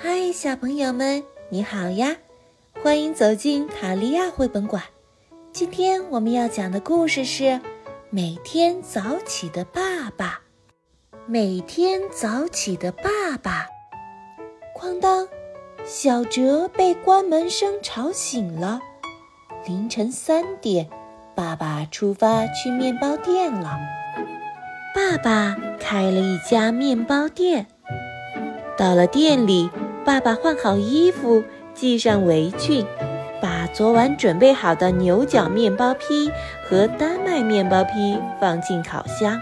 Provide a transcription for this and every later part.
嗨，小朋友们，你好呀！欢迎走进卡利亚绘本馆。今天我们要讲的故事是《每天早起的爸爸》。每天早起的爸爸，哐当，小哲被关门声吵醒了。凌晨三点，爸爸出发去面包店了。爸爸开了一家面包店。到了店里。爸爸换好衣服，系上围裙，把昨晚准备好的牛角面包坯和丹麦面包坯放进烤箱。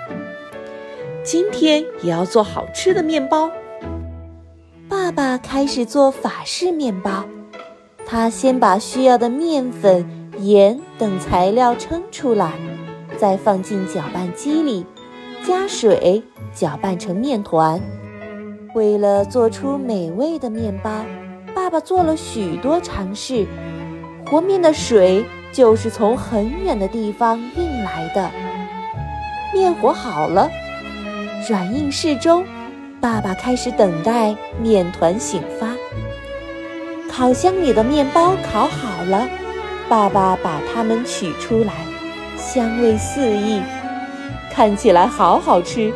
今天也要做好吃的面包。爸爸开始做法式面包。他先把需要的面粉、盐等材料称出来，再放进搅拌机里，加水搅拌成面团。为了做出美味的面包，爸爸做了许多尝试。和面的水就是从很远的地方运来的。面和好了，软硬适中，爸爸开始等待面团醒发。烤箱里的面包烤好了，爸爸把它们取出来，香味四溢，看起来好好吃。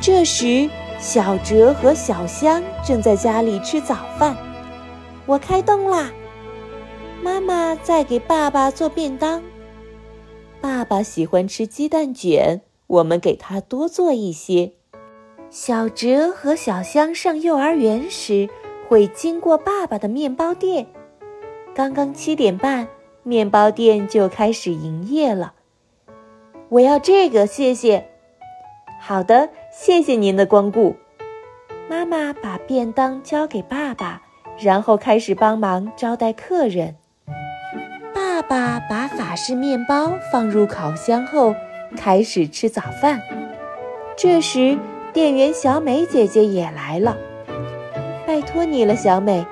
这时。小哲和小香正在家里吃早饭，我开动啦。妈妈在给爸爸做便当。爸爸喜欢吃鸡蛋卷，我们给他多做一些。小哲和小香上幼儿园时会经过爸爸的面包店。刚刚七点半，面包店就开始营业了。我要这个，谢谢。好的。谢谢您的光顾。妈妈把便当交给爸爸，然后开始帮忙招待客人。爸爸把法式面包放入烤箱后，开始吃早饭。这时，店员小美姐姐也来了。拜托你了，小美。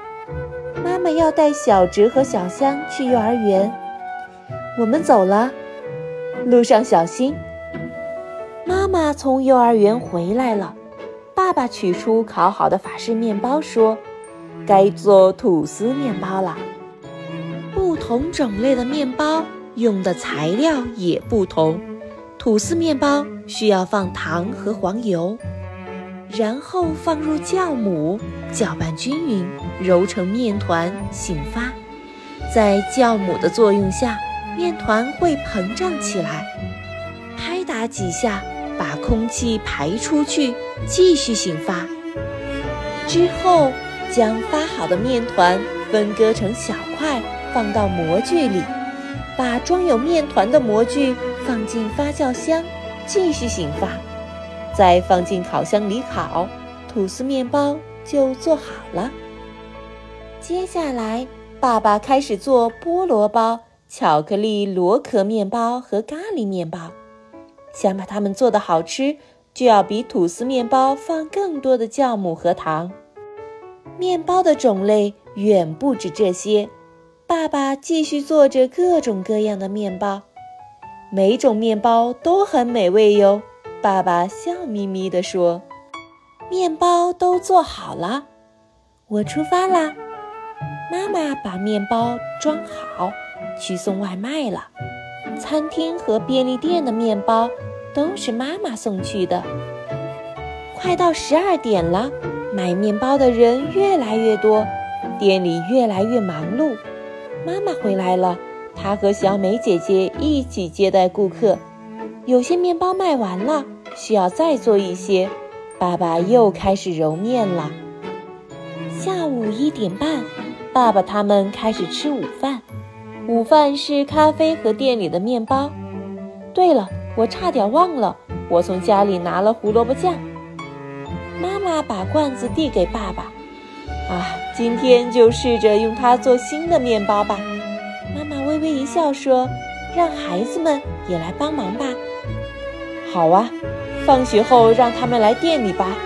妈妈要带小哲和小香去幼儿园。我们走了，路上小心。妈从幼儿园回来了，爸爸取出烤好的法式面包，说：“该做吐司面包了。不同种类的面包用的材料也不同。吐司面包需要放糖和黄油，然后放入酵母，搅拌均匀，揉成面团，醒发。在酵母的作用下，面团会膨胀起来。拍打几下。”空气排出去，继续醒发。之后，将发好的面团分割成小块，放到模具里。把装有面团的模具放进发酵箱，继续醒发。再放进烤箱里烤，吐司面包就做好了。接下来，爸爸开始做菠萝包、巧克力螺壳面包和咖喱面包。想把它们做得好吃，就要比吐司面包放更多的酵母和糖。面包的种类远不止这些，爸爸继续做着各种各样的面包，每种面包都很美味哟。爸爸笑眯眯地说：“面包都做好了，我出发啦。”妈妈把面包装好，去送外卖了。餐厅和便利店的面包都是妈妈送去的。快到十二点了，买面包的人越来越多，店里越来越忙碌。妈妈回来了，她和小美姐姐一起接待顾客。有些面包卖完了，需要再做一些。爸爸又开始揉面了。下午一点半，爸爸他们开始吃午饭。午饭是咖啡和店里的面包。对了，我差点忘了，我从家里拿了胡萝卜酱。妈妈把罐子递给爸爸。啊，今天就试着用它做新的面包吧。妈妈微微一笑说：“让孩子们也来帮忙吧。”好啊，放学后让他们来店里吧。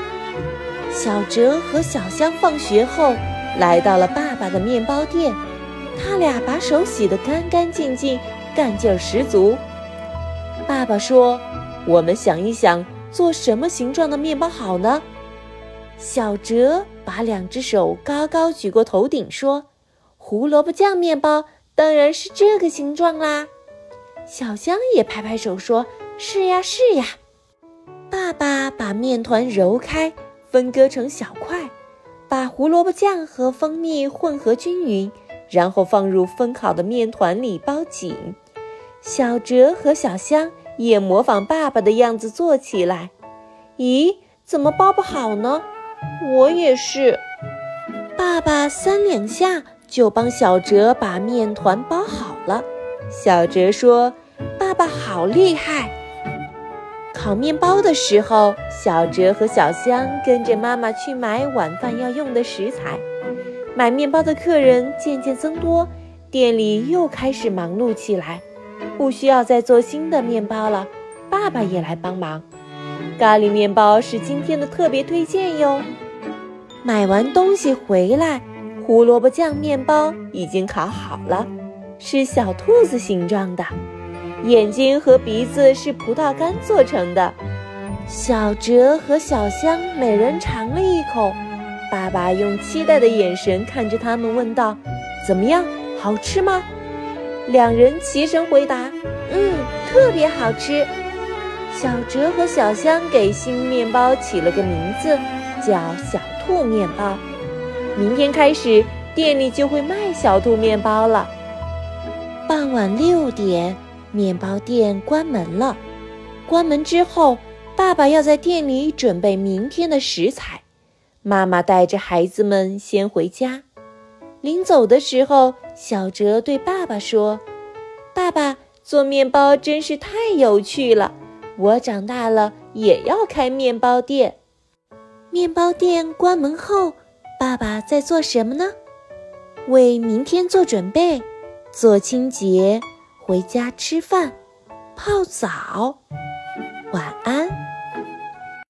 小哲和小香放学后来到了爸爸的面包店。他俩把手洗得干干净净，干劲儿十足。爸爸说：“我们想一想，做什么形状的面包好呢？”小哲把两只手高高举过头顶，说：“胡萝卜酱面包当然是这个形状啦。”小香也拍拍手说：“是呀，是呀。”爸爸把面团揉开，分割成小块，把胡萝卜酱和蜂蜜混合均匀，然后放入分好的面团里包紧。小哲和小香也模仿爸爸的样子做起来。咦，怎么包不好呢？我也是。爸爸三两下就帮小哲把面团包好了。小哲说：“爸爸好厉害！”烤面包的时候，小哲和小香跟着妈妈去买晚饭要用的食材。买面包的客人渐渐增多，店里又开始忙碌起来。不需要再做新的面包了，爸爸也来帮忙。咖喱面包是今天的特别推荐哟。买完东西回来，胡萝卜酱面包已经烤好了。是小兔子形状的，眼睛和鼻子是葡萄干做成的。小哲和小香每人尝了一口，爸爸用期待的眼神看着他们，问道：“怎么样，好吃吗？”两人齐声回答：“嗯，特别好吃。”小哲和小香给新面包起了个名字，叫“小兔面包”。明天开始，店里就会卖小兔面包了。傍晚六点，面包店关门了。关门之后，爸爸要在店里准备明天的食材，妈妈带着孩子们先回家。临走的时候，小哲对爸爸说：“爸爸，做面包真是太有趣了，我长大了也要开面包店。”面包店关门后，爸爸在做什么呢？为明天做准备。做清洁，回家吃饭，泡澡，晚安。